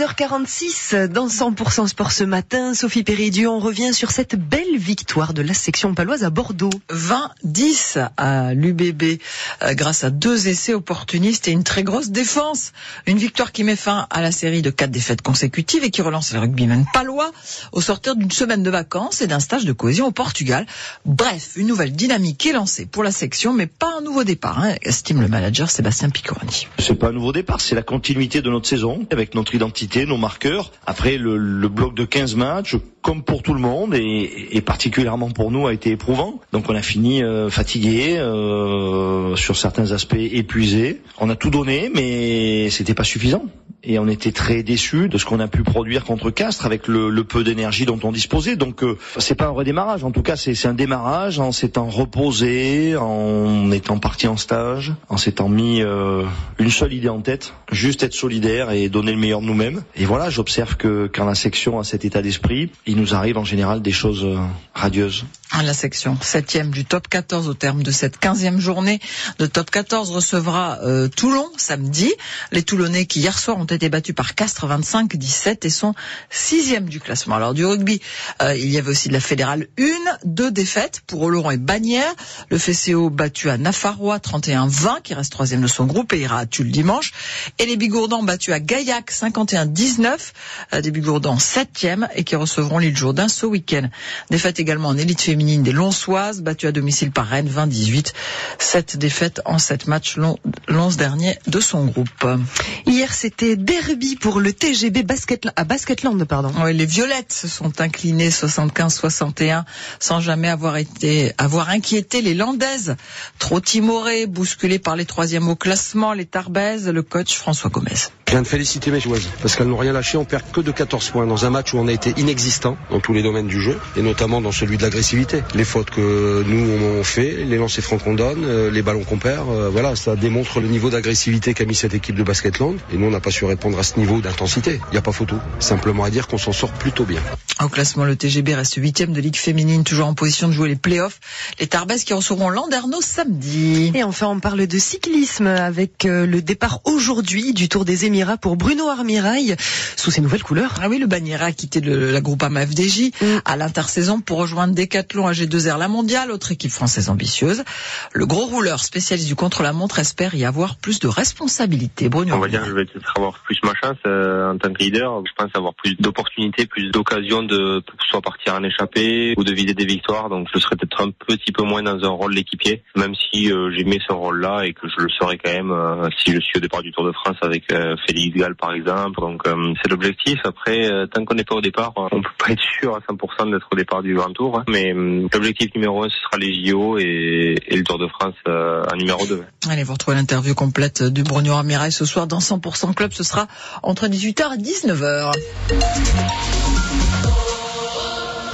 6h46 dans 100% Sport ce matin. Sophie Péridieu, on revient sur cette belle victoire de la section paloise à Bordeaux. 20-10 à l'UBB euh, grâce à deux essais opportunistes et une très grosse défense. Une victoire qui met fin à la série de quatre défaites consécutives et qui relance le rugbyman palois au sortir d'une semaine de vacances et d'un stage de cohésion au Portugal. Bref, une nouvelle dynamique est lancée pour la section, mais pas un nouveau départ, hein, estime le manager Sébastien Piccorani. C'est pas un nouveau départ, c'est la continuité de notre saison avec notre identité, nos marqueurs. Après le, le bloc de 15 matchs, comme pour tout le monde et, et, particulièrement pour nous a été éprouvant. Donc on a fini euh, fatigué, euh, sur certains aspects épuisé. On a tout donné, mais c'était pas suffisant. Et on était très déçus de ce qu'on a pu produire contre Castres avec le, le peu d'énergie dont on disposait. Donc euh, c'est pas un redémarrage. En tout cas, c'est un démarrage en s'étant reposé, en étant parti en stage, en s'étant mis euh, une seule idée en tête, juste être solidaire et donner le meilleur de nous-mêmes. Et voilà, j'observe que quand la section a cet état d'esprit, il nous arrive en général des choses euh, radieuses. La section septième du top 14 au terme de cette quinzième journée. Le top 14 recevra euh, Toulon samedi. Les Toulonnais qui hier soir ont été battus par Castres 25-17 et sont sixième du classement. Alors du rugby, euh, il y avait aussi de la fédérale une, deux défaites pour Oloron et Bagnères. Le FCO battu à Nafarrois 31-20 qui reste troisième de son groupe et ira à Tulle dimanche. Et les Bigourdans battus à Gaillac 51-19. Euh, des Bigourdans septième et qui recevront l'île Jourdain ce week-end. Défaite également en élite féminine des Lonsoises, battues à domicile par Rennes 20-18. Sept défaites en sept matchs, l'once dernier de son groupe. Hier, c'était derby pour le TGB basket, à Basketland, pardon. Oui, les Violettes se sont inclinées 75-61 sans jamais avoir été, avoir inquiété les Landaises. Trop timorées, bousculées par les troisièmes au classement, les Tarbaises, le coach François Gomez. Je viens de féliciter mes joueuses parce qu'elles n'ont rien lâché. On perd que de 14 points dans un match où on a été inexistant dans tous les domaines du jeu et notamment dans celui de l'agressivité. Les fautes que nous on fait, les lancers francs qu'on donne, les ballons qu'on perd, voilà, ça démontre le niveau d'agressivité qu'a mis cette équipe de Basketland et nous on n'a pas su répondre à ce niveau d'intensité. Il n'y a pas photo. Simplement à dire qu'on s'en sort plutôt bien. Au classement, le TGB reste huitième de Ligue féminine, toujours en position de jouer les playoffs. Les Tarbes qui recevront Landerneau samedi. Et enfin, on parle de cyclisme avec le départ aujourd'hui du Tour des Émirats pour Bruno Armirail sous ses nouvelles couleurs. Ah oui, le Bagnera a quitté le, la groupe AMFDJ mm. à l'intersaison pour rejoindre Decathlon à G2R La Mondiale, autre équipe française ambitieuse. Le gros rouleur spécialiste du contre-la-montre espère y avoir plus de responsabilités. Bruno On va dire que je vais peut-être avoir plus ma chance euh, en tant que leader. Je pense avoir plus d'opportunités, plus d'occasions de soit partir en échappée ou de vider des victoires. Donc je serai peut-être un petit peu moins dans un rôle d'équipier, même si euh, j'aimais ce rôle-là et que je le serai quand même euh, si je suis au départ du Tour de France avec Félix Gall par exemple. Donc c'est l'objectif. Après, tant qu'on n'est pas au départ, on peut pas être sûr à 100% d'être au départ du Grand Tour. Hein. Mais l'objectif numéro un, ce sera les JO et, le Tour de France en numéro 2. Allez, vous retrouvez l'interview complète du Bruno Armirail ce soir dans 100% Club. Ce sera entre 18h et 19h.